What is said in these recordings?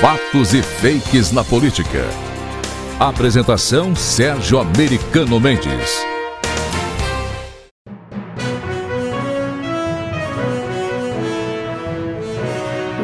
Fatos e fakes na política. Apresentação Sérgio Americano Mendes.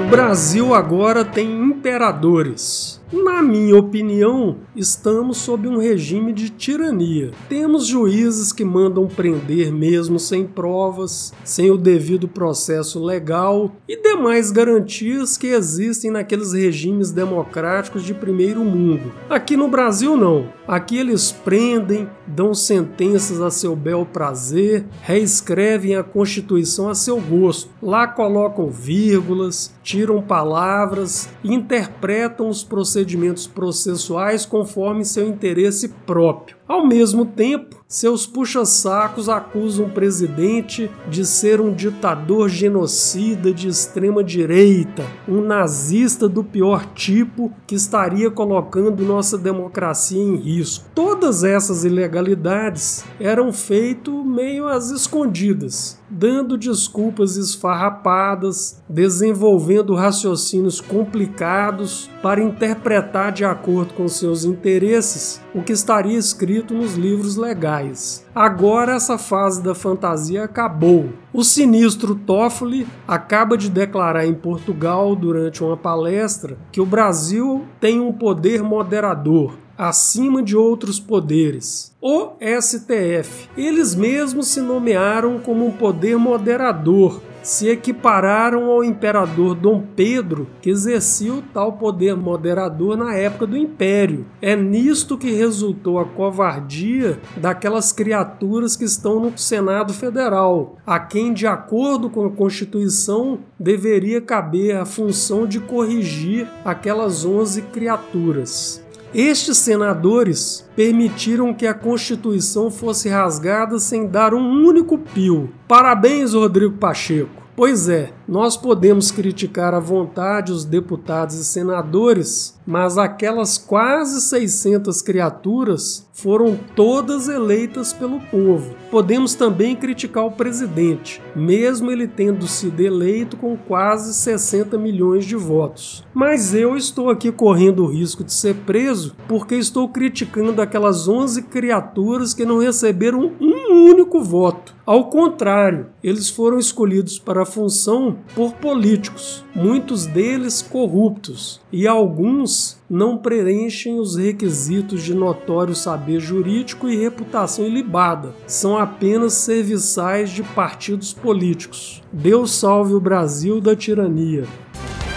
O Brasil agora tem imperadores. Na minha opinião, estamos sob um regime de tirania. Temos juízes que mandam prender mesmo sem provas, sem o devido processo legal e demais garantias que existem naqueles regimes democráticos de primeiro mundo. Aqui no Brasil, não. Aqui eles prendem, dão sentenças a seu bel prazer, reescrevem a Constituição a seu gosto. Lá colocam vírgulas, tiram palavras interpretam os procedimentos procedimentos processuais conforme seu interesse próprio. Ao mesmo tempo, seus puxa-sacos acusam o presidente de ser um ditador genocida de extrema direita, um nazista do pior tipo que estaria colocando nossa democracia em risco. Todas essas ilegalidades eram feitas meio às escondidas, dando desculpas esfarrapadas, desenvolvendo raciocínios complicados para interpretar de acordo com seus interesses o que estaria escrito nos livros legais. Agora essa fase da fantasia acabou. O sinistro Toffoli acaba de declarar em Portugal durante uma palestra que o Brasil tem um poder moderador, acima de outros poderes. O STF. Eles mesmos se nomearam como um poder moderador, se equipararam ao imperador Dom Pedro, que exercia o tal poder moderador na época do Império. É nisto que resultou a covardia daquelas criaturas que estão no Senado Federal, a quem, de acordo com a Constituição, deveria caber a função de corrigir aquelas 11 criaturas. Estes senadores permitiram que a Constituição fosse rasgada sem dar um único pio. Parabéns, Rodrigo Pacheco! Pois é, nós podemos criticar à vontade os deputados e senadores, mas aquelas quase 600 criaturas foram todas eleitas pelo povo. Podemos também criticar o presidente, mesmo ele tendo sido eleito com quase 60 milhões de votos. Mas eu estou aqui correndo o risco de ser preso porque estou criticando aquelas 11 criaturas que não receberam um único voto. Ao contrário, eles foram escolhidos para a função por políticos, muitos deles corruptos, e alguns não preenchem os requisitos de notório saber jurídico e reputação ilibada. São apenas serviçais de partidos políticos. Deus salve o Brasil da tirania.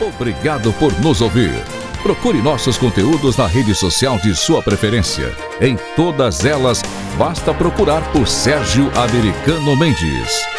Obrigado por nos ouvir. Procure nossos conteúdos na rede social de sua preferência. Em todas elas, basta procurar por Sérgio Americano Mendes.